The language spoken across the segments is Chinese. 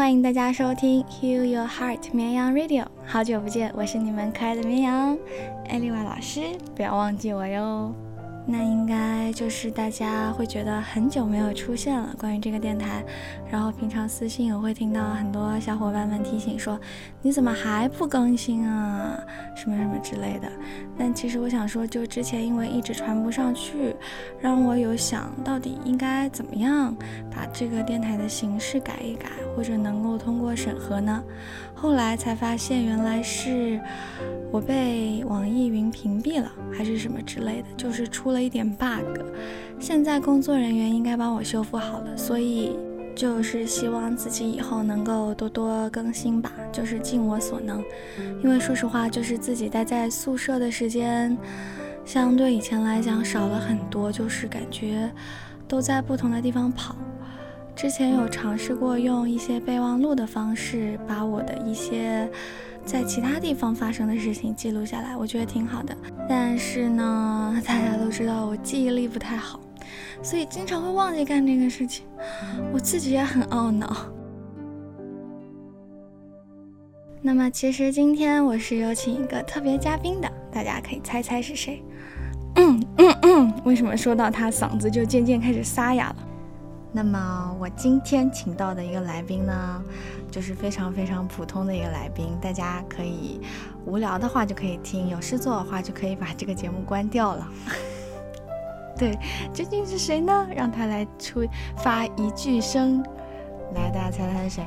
欢迎大家收听 Heal Your Heart 绵羊 Radio，好久不见，我是你们可爱的绵羊艾丽娃老师，不要忘记我哟。那应该就是大家会觉得很久没有出现了。关于这个电台，然后平常私信我会听到很多小伙伴们提醒说，你怎么还不更新啊？什么什么之类的。但其实我想说，就之前因为一直传不上去，让我有想到底应该怎么样把这个电台的形式改一改，或者能够通过审核呢？后来才发现，原来是我被网易云屏蔽了，还是什么之类的，就是出了一点 bug。现在工作人员应该帮我修复好了，所以就是希望自己以后能够多多更新吧，就是尽我所能。因为说实话，就是自己待在宿舍的时间，相对以前来讲少了很多，就是感觉都在不同的地方跑。之前有尝试过用一些备忘录的方式，把我的一些在其他地方发生的事情记录下来，我觉得挺好的。但是呢，大家都知道我记忆力不太好，所以经常会忘记干这个事情，我自己也很懊恼。那么，其实今天我是有请一个特别嘉宾的，大家可以猜猜是谁？嗯嗯嗯，为什么说到他嗓子就渐渐开始沙哑了？那么我今天请到的一个来宾呢，就是非常非常普通的一个来宾，大家可以无聊的话就可以听，有事做的话就可以把这个节目关掉了。对，究竟是谁呢？让他来出发一句声，来，大家猜猜是谁？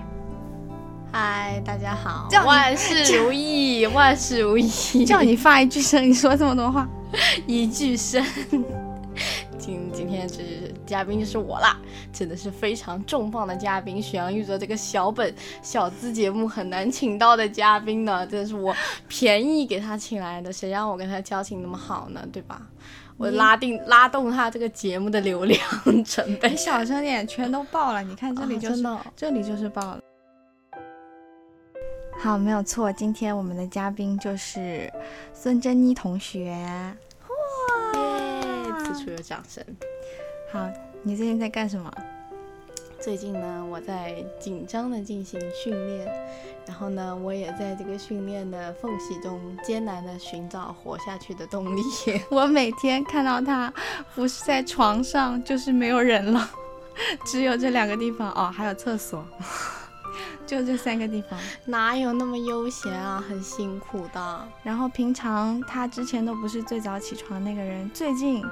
嗨，大家好，万事如意，万事如意。叫你发一句声，你说这么多话，一句声。今今天这嘉宾就是我啦，真的是非常重磅的嘉宾。许阳玉泽这个小本小资节目很难请到的嘉宾呢，真的是我便宜给他请来的，谁让我跟他交情那么好呢？对吧？我拉定拉动他这个节目的流量成本。你小声点，全都爆了。你看这里就是，这里就是爆了。好，没有错，今天我们的嘉宾就是孙珍妮同学。哇！此处有掌声。好，你最近在干什么？最近呢，我在紧张的进行训练，然后呢，我也在这个训练的缝隙中艰难的寻找活下去的动力。我每天看到他，不是在床上，就是没有人了，只有这两个地方哦，还有厕所。就这三个地方，哪有那么悠闲啊？很辛苦的。然后平常他之前都不是最早起床的那个人，最近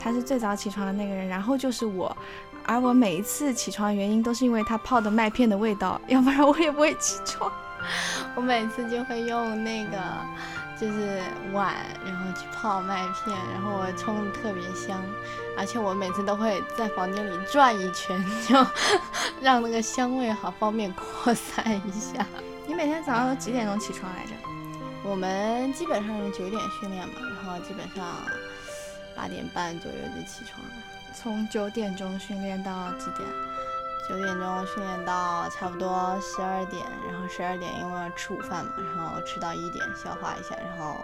他是最早起床的那个人。然后就是我，而我每一次起床的原因都是因为他泡的麦片的味道，要不然我也不会起床。我每次就会用那个。就是碗，然后去泡麦片，然后我冲的特别香，而且我每次都会在房间里转一圈，就让那个香味好方便扩散一下。你每天早上都几点钟起床来着？我们基本上是九点训练嘛，然后基本上八点半左右就起床了。从九点钟训练到几点？九点钟训练到差不多十二点，然后十二点因为要吃午饭嘛，然后吃到一点消化一下，然后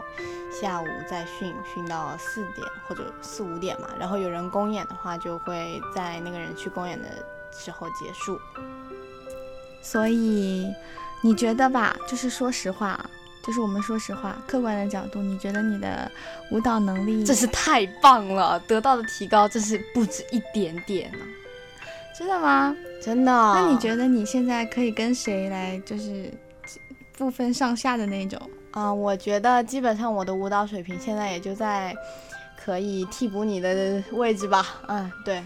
下午再训训到四点或者四五点嘛，然后有人公演的话就会在那个人去公演的时候结束。所以你觉得吧，就是说实话，就是我们说实话，客观的角度，你觉得你的舞蹈能力真是太棒了，得到的提高真是不止一点点呢。真的吗？真的。那你觉得你现在可以跟谁来，就是不分上下的那种？啊，我觉得基本上我的舞蹈水平现在也就在可以替补你的位置吧。嗯，对。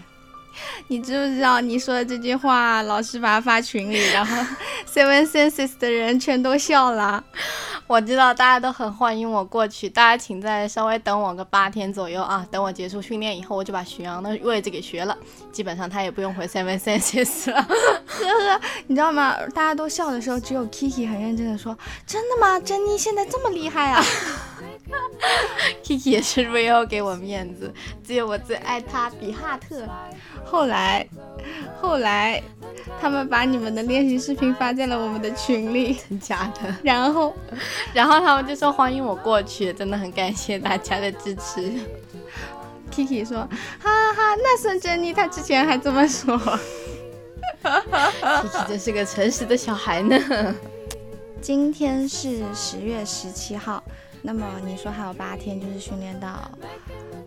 你知不知道你说的这句话，老师把它发群里，然后 Seven Senses 的人全都笑了。我知道大家都很欢迎我过去，大家请再稍微等我个八天左右啊！等我结束训练以后，我就把徐阳的位置给学了，基本上他也不用回 Seven Senses 了。呵呵，你知道吗？大家都笑的时候，只有 Kiki 很认真的说：“真的吗？珍妮现在这么厉害啊！” Kiki 也是 real 给我面子，只有我最爱他比哈特。后来，后来。他们把你们的练习视频发在了我们的群里，真假的？然后，然后他们就说欢迎我过去，真的很感谢大家的支持。Kiki 说，哈哈哈，那孙珍妮她之前还这么说。Kiki 真是个诚实的小孩呢。今天是十月十七号，那么你说还有八天就是训练到，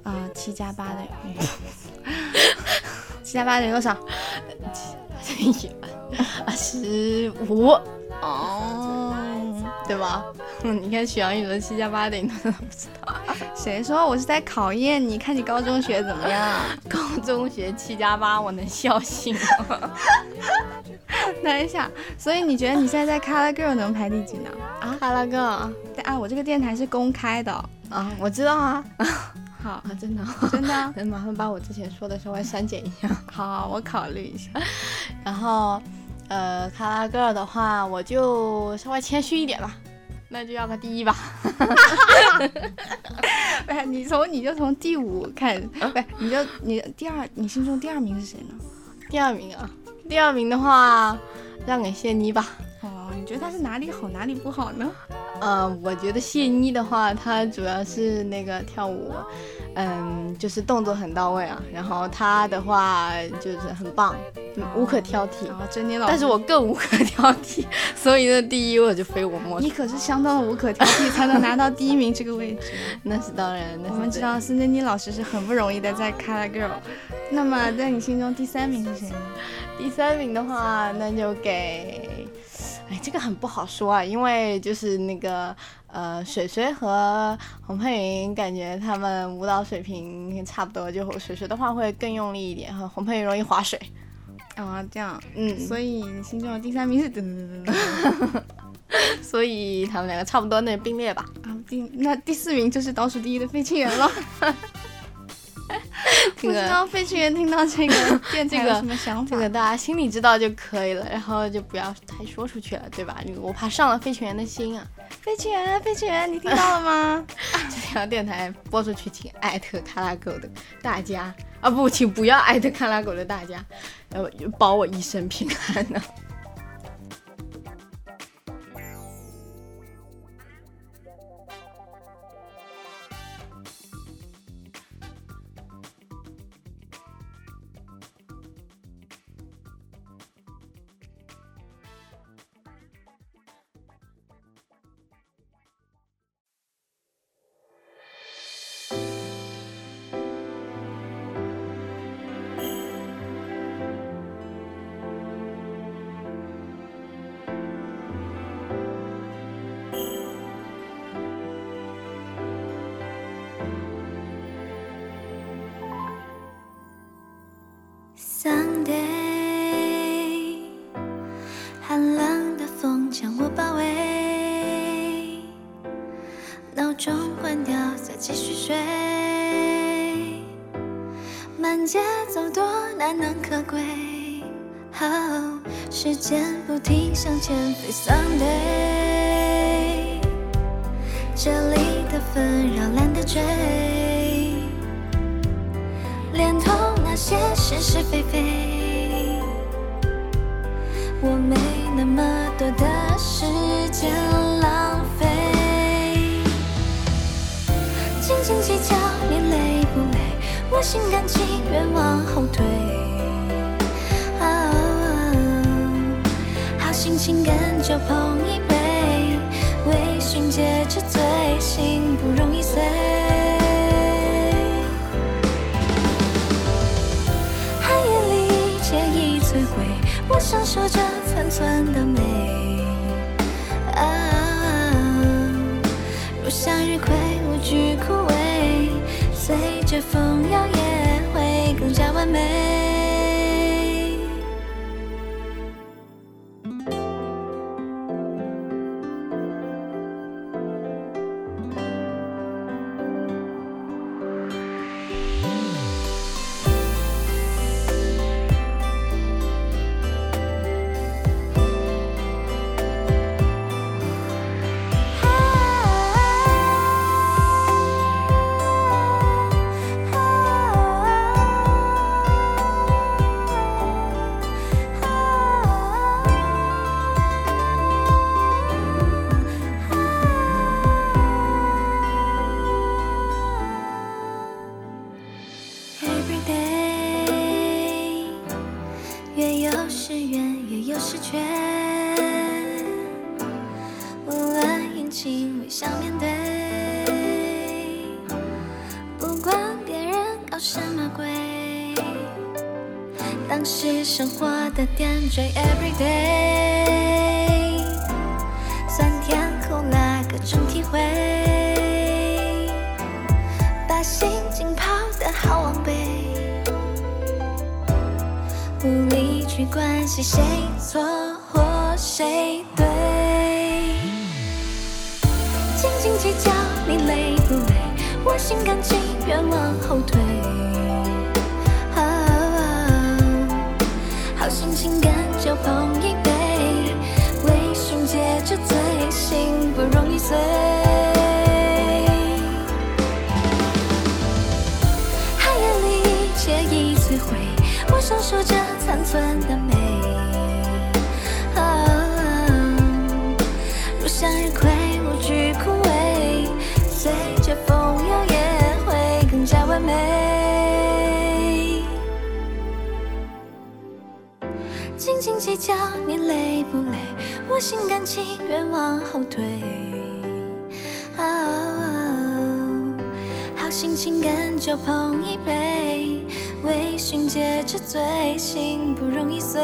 呃，七加八的 七加八等于多少？二，十五哦，对吧？嗯，你看许阳宇的七加八等于多少？不知道。谁说我是在考验你？看你高中学怎么样？高中学七加八，我能笑醒吗？等一下，所以你觉得你现在在 Color Girl 能排第几呢？啊，哈拉哥对，啊，我这个电台是公开的啊，我知道啊。好啊，真的 真的，能 麻烦把我之前说的稍微删减一下？好，我考虑一下。然后，呃，卡拉格尔的话，我就稍微谦虚一点吧，那就要个第一吧。不是，你从你就从第五看，不是，你就你第二，你心中第二名是谁呢？第二名啊，第二名的话，让给谢妮吧。你觉得他是哪里好，哪里不好呢？呃，我觉得谢妮的话，她主要是那个跳舞，嗯，就是动作很到位啊。然后她的话就是很棒，无可挑剔。啊，珍妮老师，但是我更无可挑剔，所以呢，第一我就非我莫属。你可是相当的无可挑剔，才能拿到第一名这个位置。那是当然，我们知道孙珍妮老师是很不容易的，在 Color Girl。那么在你心中第三名是谁呢？第三名的话，那就给。哎，这个很不好说啊，因为就是那个呃，水水和洪佩云，感觉他们舞蹈水平差不多，就水水的话会更用力一点，和洪佩云容易划水。啊，这样，嗯，所以你心中的第三名是噔噔噔噔，所以他们两个差不多，那并列吧。啊，第那第四名就是倒数第一的费庆元了。不知道飞行员听到这个 电台有什么想法？这个大家心里知道就可以了，然后就不要太说出去了，对吧？我怕伤了飞行员的心啊！飞行员，飞行员，你听到了吗？这条电台播出去，请艾特卡拉狗的大家啊！不，请不要艾特卡拉狗的大家，要保我一生平安呢。Sunday，寒冷的风将我包围，闹钟关掉再继续睡，慢节奏多难能可贵。哦，时间不停向前飞，Sunday，这里的纷扰懒得追。些是是非非，我没那么多的时间浪费，斤斤计较你累不累？我心甘情愿往后退。好心情跟酒碰一杯，微醺借着醉，心不容易碎。享受着残存的美。啊，如向日葵无惧枯萎，随着风摇曳，会更加完美。守着残存的美。如向日葵，无惧枯萎，随着风摇曳会更加完美。斤斤计较，你累不累？我心甘情愿往后退。好心情跟酒碰一杯，微醺借着醉，心不容易碎。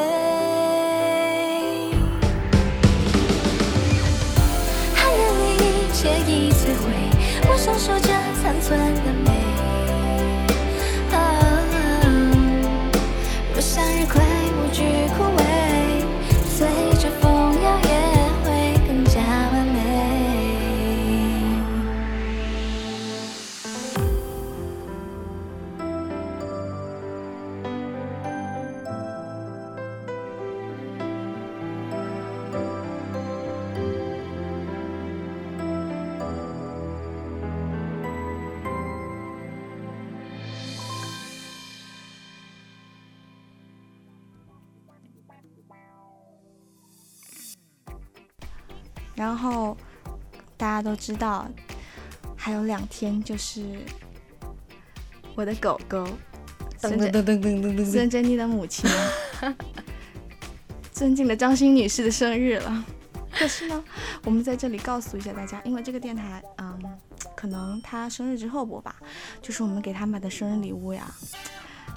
寒夜里一切已摧毁，我享受着残存的美。然后大家都知道，还有两天就是我的狗狗噔噔噔噔噔噔噔孙珍妮的母亲，尊敬的张欣女士的生日了。可是呢，我们在这里告诉一下大家，因为这个电台，嗯，可能她生日之后播吧，就是我们给她买的生日礼物呀，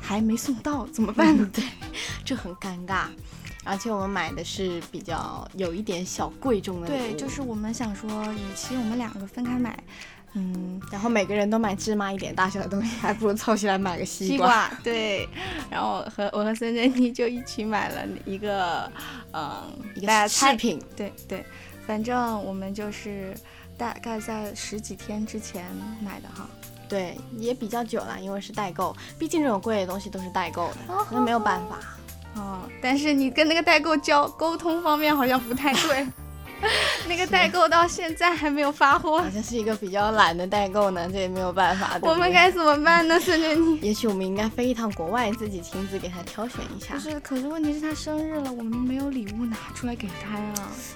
还没送到，怎么办呢？对，这很尴尬。而且我们买的是比较有一点小贵重的对，就是我们想说，与其我们两个分开买，嗯，然后每个人都买芝麻一点大小的东西，还不如凑起来买个西西瓜，对，然后和我和孙珍妮就一起买了一个，嗯，一个饰品，对对，反正我们就是大概在十几天之前买的哈。对，也比较久了，因为是代购，毕竟这种贵的东西都是代购的，那没有办法。哦，但是你跟那个代购交沟通方面好像不太对，那个代购到现在还没有发货好，像是一个比较懒的代购呢，这也没有办法。对对我们该怎么办呢？孙珍妮？也许我们应该飞一趟国外，自己亲自给他挑选一下不，是，可是问题是他生日了，我们没有礼物拿出来给他呀。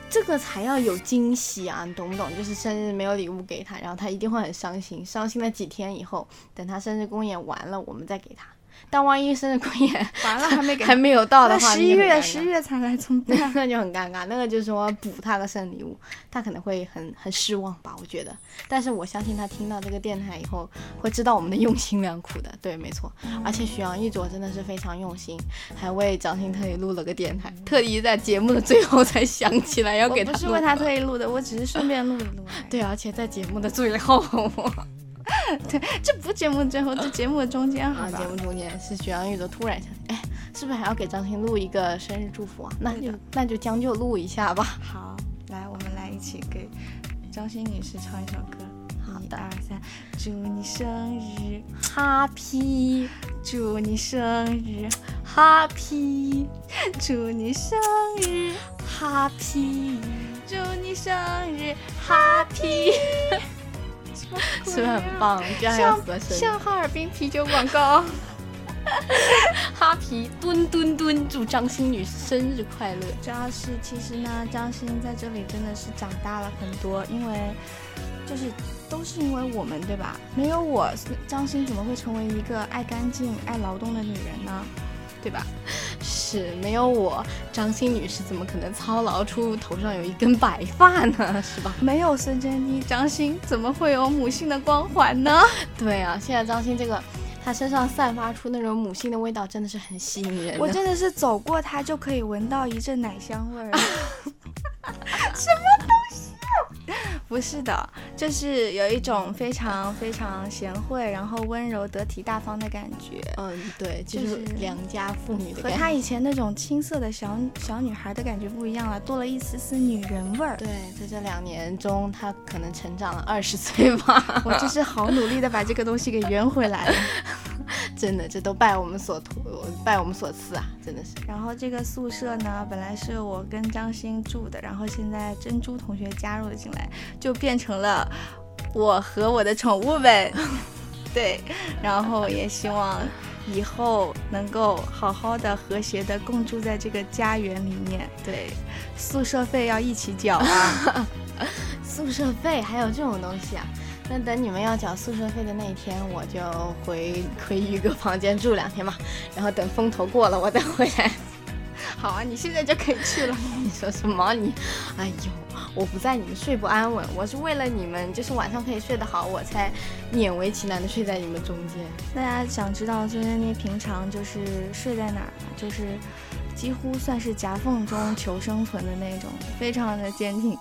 这个才要有惊喜啊，你懂不懂？就是生日没有礼物给他，然后他一定会很伤心，伤心了几天以后，等他生日公演完了，我们再给他。但万一生日公演完了还没给还没有到的话，十一月十一月才来，怎么那办？那就很尴尬，那个就是说补他的生日礼物，他可能会很很失望吧，我觉得。但是我相信他听到这个电台以后，会知道我们的用心良苦的。对，没错。而且许阳一卓真的是非常用心，还为张欣特意录了个电台，特意在节目的最后才想起来要给他。我不是为他。特意录的，我只是顺便录一录。对，而且在节目的最后，对，这不节目最后，这节目的中间，好啊，吧节？目中间是许阳一卓突然想，哎，是不是还要给张欣录一个生日祝福啊？那就那就将就录一下吧。好，来，我们来一起给张欣女士唱一首歌。好的一二三，祝你生日，Happy 祝你生日，Happy 祝你生日，Happy，祝你生日，Happy，是不是很棒？居然有像合声。像哈尔滨啤酒广告。哈皮墩墩墩，祝张欣女生日快乐！主要是其实呢，张欣在这里真的是长大了很多，因为就是都是因为我们，对吧？没有我，张欣怎么会成为一个爱干净、爱劳动的女人呢？对吧？是没有我，张欣女士怎么可能操劳出头上有一根白发呢？是吧？没有孙珍妮，张欣怎么会有母性的光环呢？对啊，现在张欣这个，她身上散发出那种母性的味道，真的是很吸引人。我真的是走过她就可以闻到一阵奶香味儿。什么？不是的，就是有一种非常非常贤惠，然后温柔、得体、大方的感觉。嗯，对，就是良家妇女的和她以前那种青涩的小小女孩的感觉不一样了，多了一丝丝女人味儿。对，在这两年中，她可能成长了二十岁吧。我真是好努力的把这个东西给圆回来了。真的，这都拜我们所托，拜我们所赐啊！真的是。然后这个宿舍呢，本来是我跟张欣住的，然后现在珍珠同学加入了进来，就变成了我和我的宠物们。对，然后也希望以后能够好好的、和谐的共住在这个家园里面。对，宿舍费要一起缴啊！宿舍费还有这种东西啊？那等你们要缴宿舍费的那一天，我就回回宇哥房间住两天嘛。然后等风头过了，我再回来。好啊，你现在就可以去了。你说什么？你，哎呦，我不在你们睡不安稳，我是为了你们，就是晚上可以睡得好，我才勉为其难的睡在你们中间。大家想知道孙珍妮平常就是睡在哪儿吗？就是几乎算是夹缝中求生存的那种，非常的坚挺。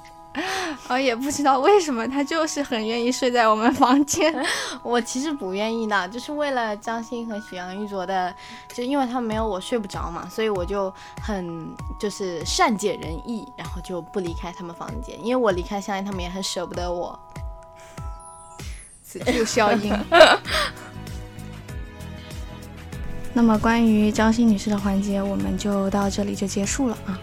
我也不知道为什么，他就是很愿意睡在我们房间。我其实不愿意的，就是为了张欣和许阳玉卓的，就因为他们没有我睡不着嘛，所以我就很就是善解人意，然后就不离开他们房间。因为我离开，相信他们也很舍不得我。此处消音。那么关于张欣女士的环节，我们就到这里就结束了啊，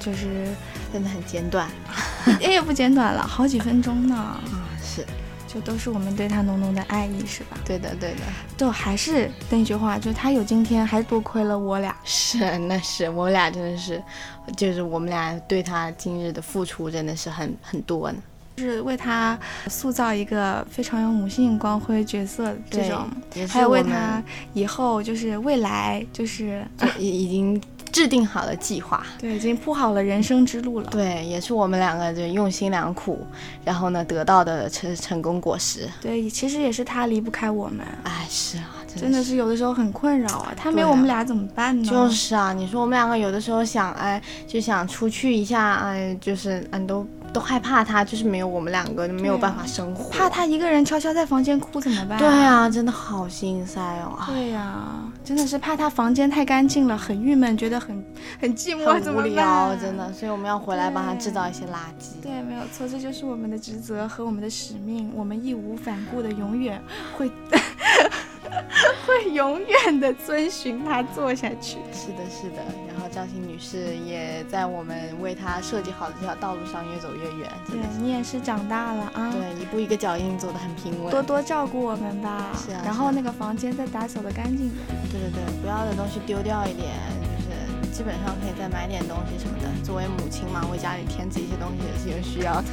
就是真的很简短。也不简短了，好几分钟呢。啊，是，就都是我们对他浓浓的爱意，是吧？对的，对的。就还是那句话，就他有今天，还是多亏了我俩。是，那是我俩真的是，就是我们俩对他今日的付出真的是很很多呢。就是为他塑造一个非常有母性光辉角色这种，还有为他以后就是未来就是已已经。制定好了计划，对，已经铺好了人生之路了。对，也是我们两个就用心良苦，然后呢得到的成成功果实。对，其实也是他离不开我们。哎，是啊，真的是有的时候很困扰啊。他没有我们俩怎么办呢？就是啊，你说我们两个有的时候想，哎，就想出去一下，哎，就是嗯都。都害怕他，就是没有我们两个没有办法生活，怕他一个人悄悄在房间哭怎么办？对啊，真的好心塞哦。对呀，真的是怕他房间太干净了，很郁闷，觉得很很寂寞，很无聊，真的。所以我们要回来帮他制造一些垃圾。对，没有错，这就是我们的职责和我们的使命，我们义无反顾的永远会。会永远的遵循他做下去。是的，是的。然后张欣女士也在我们为她设计好的这条道路上越走越远。对你也是长大了啊。对，一步一个脚印走得很平稳。多多照顾我们吧。是啊。然后那个房间再打扫的干净点。对对对，不要的东西丢掉一点，就是基本上可以再买点东西什么的。作为母亲嘛，为家里添置一些东西也是有需要的。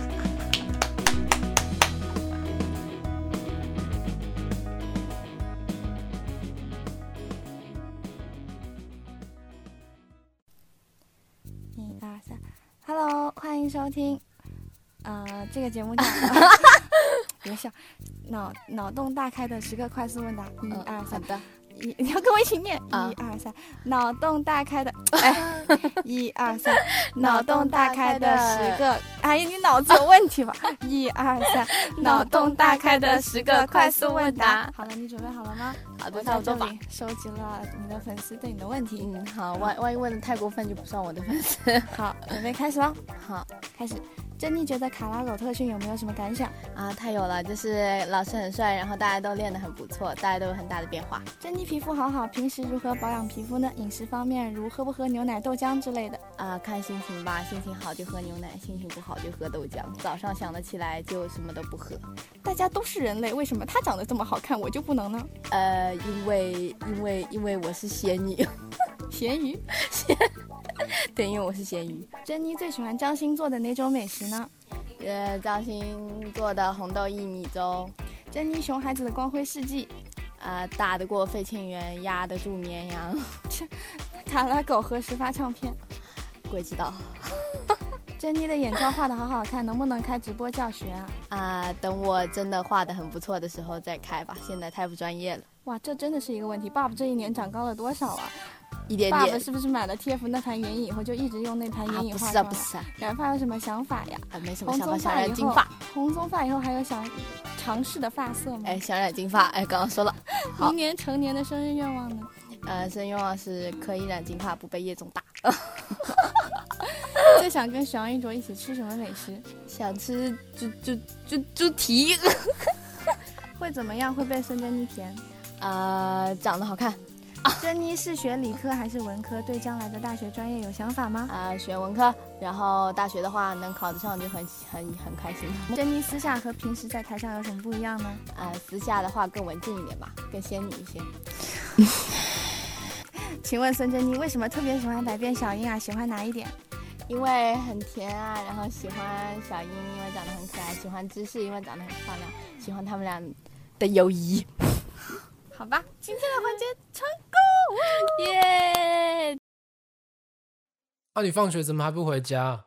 收听，呃，这个节目叫 别笑，脑脑洞大开的十个快速问答，一二三的。一，你要跟我一起念，一二三，脑洞大开的，哎，一二三，脑洞大开的十个，哎呀，你脑子有问题吧？一二三，脑洞大开的十个快速问答。好了，你准备好了吗？好的，差不多吧。收集了你的粉丝对你的问题。嗯，好，万万一问的太过分，就不算我的粉丝。好，准备开始喽。好，开始。珍妮觉得卡拉狗特训有没有什么感想啊？太有了，就是老师很帅，然后大家都练得很不错，大家都有很大的变化。珍妮皮肤好好，平时如何保养皮肤呢？饮食方面如喝不喝牛奶、豆浆之类的啊？看心情吧，心情好就喝牛奶，心情不好就喝豆浆。早上想得起来就什么都不喝。大家都是人类，为什么她长得这么好看，我就不能呢？呃，因为因为因为我是咸鱼，咸鱼，咸，对，因为我是咸鱼。珍妮最喜欢张星做的哪种美食呢？呃，张欣做的红豆薏米粥，珍妮熊孩子的光辉事迹，啊，打得过费庆元，压得住绵羊。卡拉狗何时发唱片？鬼知道。珍妮的眼妆画的好好看，能不能开直播教学啊？啊，等我真的画的很不错的时候再开吧，现在太不专业了。哇，这真的是一个问题。爸爸这一年长高了多少啊？一点点。爸爸是不是买了 TF 那盘眼影以后就一直用那盘眼影画妆？不是啊，不是啊。染发有什么想法呀？啊，没什么想法。想染金发。红棕发以后还有想尝试的发色吗？哎，想染金发。哎，刚刚说了。明年成年的生日愿望呢？呃，生日愿望是可以染金发，不被叶总打。最想跟小杨一卓一起吃什么美食？想吃猪猪猪猪蹄。会怎么样？会被孙珍妮甜？呃，长得好看。珍妮是学理科还是文科？对将来的大学专业有想法吗？啊，学文科，然后大学的话能考得上就很很很开心。珍妮私下和平时在台上有什么不一样呢？啊，私下的话更文静一点吧，更仙女一些。请问孙珍妮为什么特别喜欢百变小樱啊？喜欢哪一点？因为很甜啊，然后喜欢小樱，因为长得很可爱；喜欢芝士，因为长得很漂亮；喜欢他们俩的友谊。好吧，今天的环节成功，耶！那你放学怎么还不回家？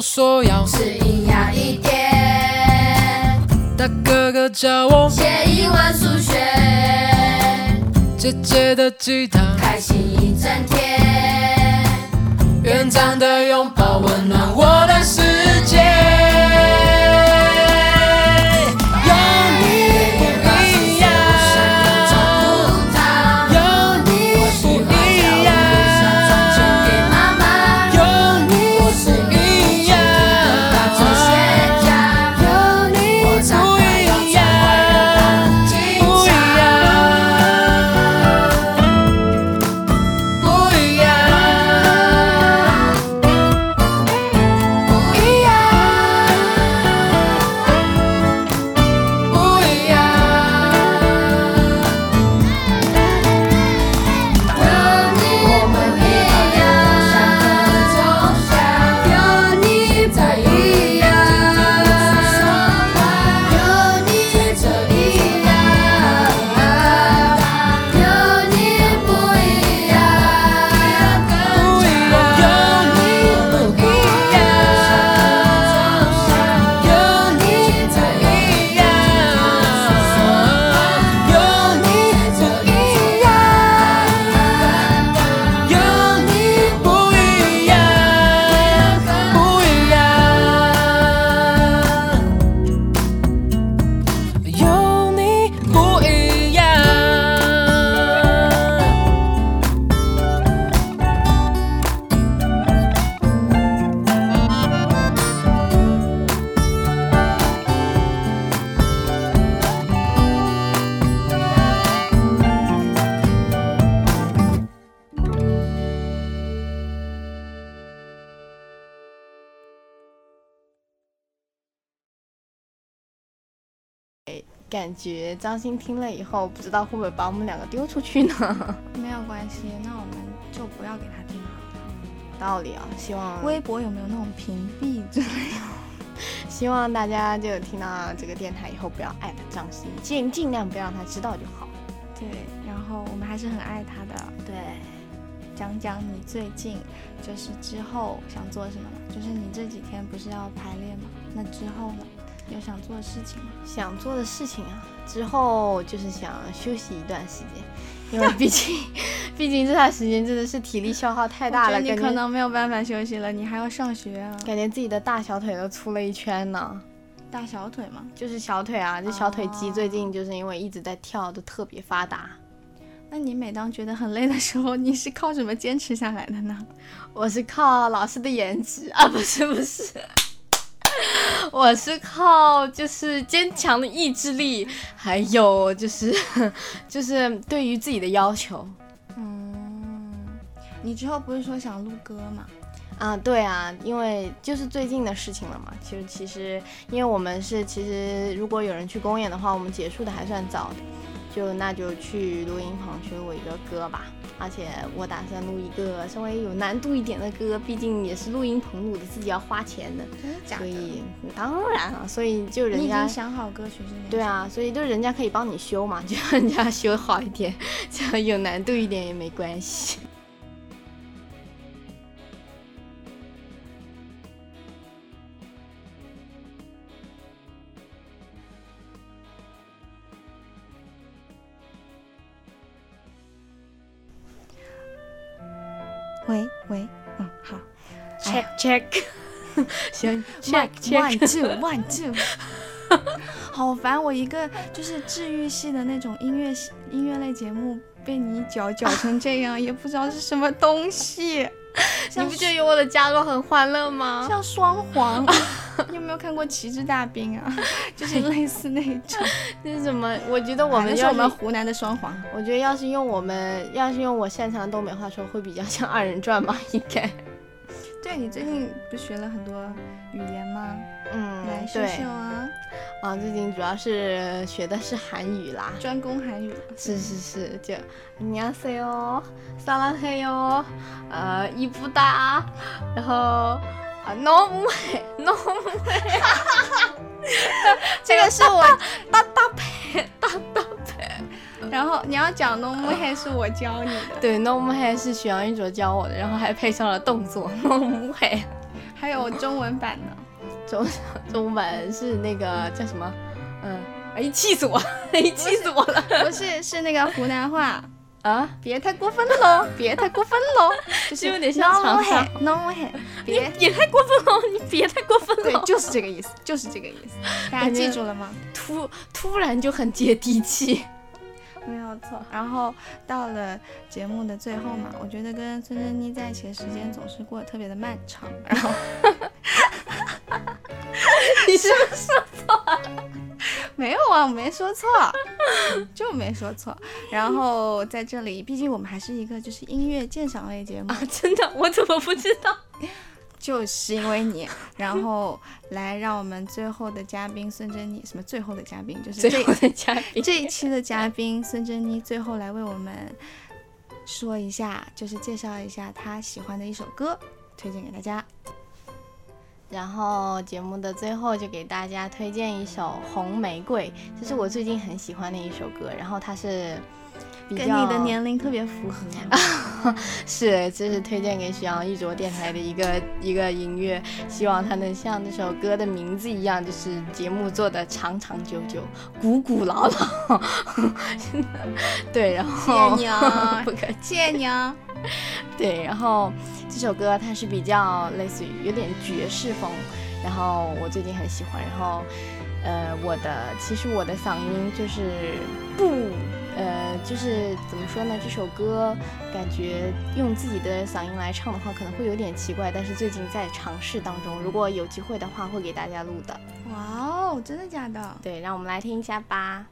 说要。吃营养一点，大哥哥叫我写英文数学，姐姐的吉他。开心一整天，园长的拥抱温暖我的世界。张欣听了以后，不知道会不会把我们两个丢出去呢？没有关系，那我们就不要给他听了。道理啊，希望微博有没有那种屏蔽之类的？希望大家就听到这个电台以后，不要艾特张欣，尽尽量不要让他知道就好。对，然后我们还是很爱他的。对，讲讲你最近就是之后想做什么吗？就是你这几天不是要排练吗？那之后呢？有想做的事情吗？想做的事情啊，之后就是想休息一段时间，因为毕竟，毕竟这段时间真的是体力消耗太大了，你可能没有办法休息了，你还要上学啊。感觉自己的大小腿都粗了一圈呢。大小腿吗？就是小腿啊，这小腿肌最近就是因为一直在跳，都特别发达。那你每当觉得很累的时候，你是靠什么坚持下来的呢？我是靠老师的颜值啊，不是不是，我是靠就是坚强的意志力，还有就是 就是对于自己的要求。嗯，你之后不是说想录歌吗？啊，对啊，因为就是最近的事情了嘛。其实其实，因为我们是其实如果有人去公演的话，我们结束的还算早的，就那就去录音棚去录一个歌吧。而且我打算录一个稍微有难度一点的歌，毕竟也是录音棚录的，自己要花钱的。真的假的？所以当然了，所以就人家想好歌曲是哪？对，啊，所以就人家可以帮你修嘛，就让人家修好一点，这样有难度一点也没关系。喂喂，嗯，好。Check check，行 check check，one two one two，好烦！我一个就是治愈系的那种音乐系音乐类节目，被你搅搅成这样，也不知道是什么东西，你不觉得有我的加入很欢乐吗？像双簧。你有没有看过《旗帜大兵》啊？就是类似那种。就是什么？我觉得我们要是我们湖南的双簧。我觉得要是用我们要是用我擅长的东北话说，会比较像二人转吧，应该。对你最近不是学了很多语言吗？嗯，来，秀秀啊。啊，最近主要是学的是韩语啦，专攻韩语。是是是，就你要 say 哦，萨拉黑哦，呃，이쁘 다， 然后啊，normal，normal。这个是我 搭搭配搭搭配，然后你要讲 no way 是我教你的，对 no way 是许杨一卓教我的，然后还配上了动作 no way 还有中文版的。中 中文是那个叫什么？嗯，哎，气死我了，哎，气死我了不是，是那个湖南话，啊！别太过分了喽，别太过分喽，就是有点像长沙话 no way，别 别太过分喽，你别太过分了对，就是这个意思，就是这个意思，大家记住了吗？突突然就很接地气。没有错。然后到了节目的最后嘛，我觉得跟孙珍妮在一起的时间总是过得特别的漫长。然后 你是不是说错了没有啊，我没说错，就没说错。然后在这里，毕竟我们还是一个就是音乐鉴赏类节目，啊？真的，我怎么不知道？就是因为你，然后来让我们最后的嘉宾孙珍妮，什么最后的嘉宾，就是最后的嘉宾，这一期的嘉宾孙珍妮最后来为我们说一下，就是介绍一下她喜欢的一首歌，推荐给大家。然后节目的最后就给大家推荐一首《红玫瑰》，这是我最近很喜欢的一首歌。然后它是比跟你的年龄特别符合。是，这是推荐给许阳一卓电台的一个一个音乐，希望它能像这首歌的名字一样，就是节目做的长长久久、古古老老。对，然后谢谢你啊 不客气。谢谢你啊！对，然后这首歌它是比较类似于有点爵士风，然后我最近很喜欢，然后呃，我的其实我的嗓音就是不呃，就是怎么说呢？这首歌感觉用自己的嗓音来唱的话，可能会有点奇怪，但是最近在尝试当中，如果有机会的话，会给大家录的。哇哦，真的假的？对，让我们来听一下吧。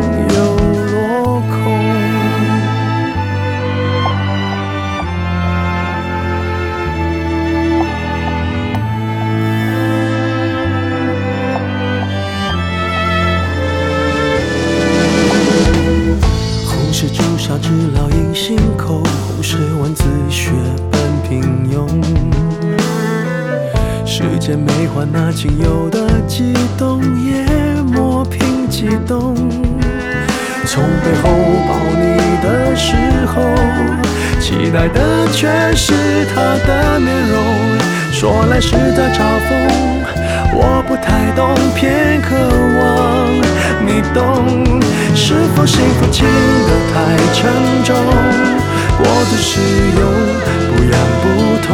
仅有的悸动，也磨平激动。从背后抱你的时候，期待的却是他的面容。说来是在嘲讽，我不太懂，偏渴望你懂。是否幸福轻得太沉重？过度使用，不痒不痛，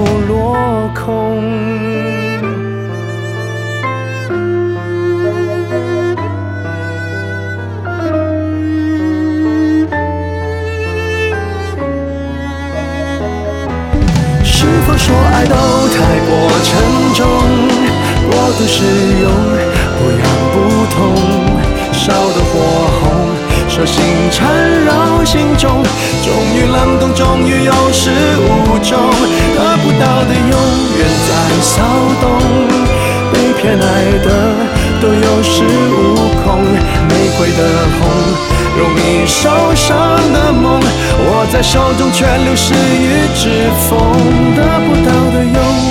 太过沉重？过度使用，不痒不痛，烧得火红，手心缠绕心中，终于冷冻，终于有始无终，得不到的永远在骚动，被偏爱的都有恃无恐，玫瑰的红。容易受伤的梦，握在手中却流失于指缝，得不到的永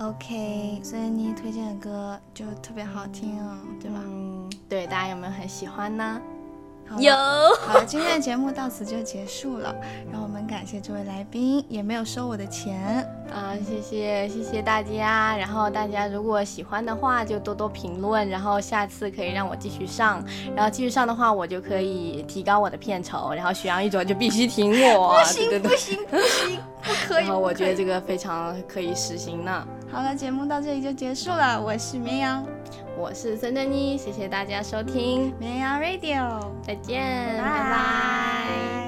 ？OK，所以你推荐的歌就特别好听啊，对吧？嗯，对，大家有没有很喜欢呢？有，好了，今天的节目到此就结束了，让我们感谢这位来宾，也没有收我的钱。啊，谢谢谢谢大家。然后大家如果喜欢的话，就多多评论，然后下次可以让我继续上。然后继续上的话，我就可以提高我的片酬，然后许阳一卓就必须挺我。不行不行不行，不可以。然后我觉得这个非常可以实行呢。好了，节目到这里就结束了。我是绵羊，我是孙珍妮，谢谢大家收听，绵羊 Radio。再见，拜拜拜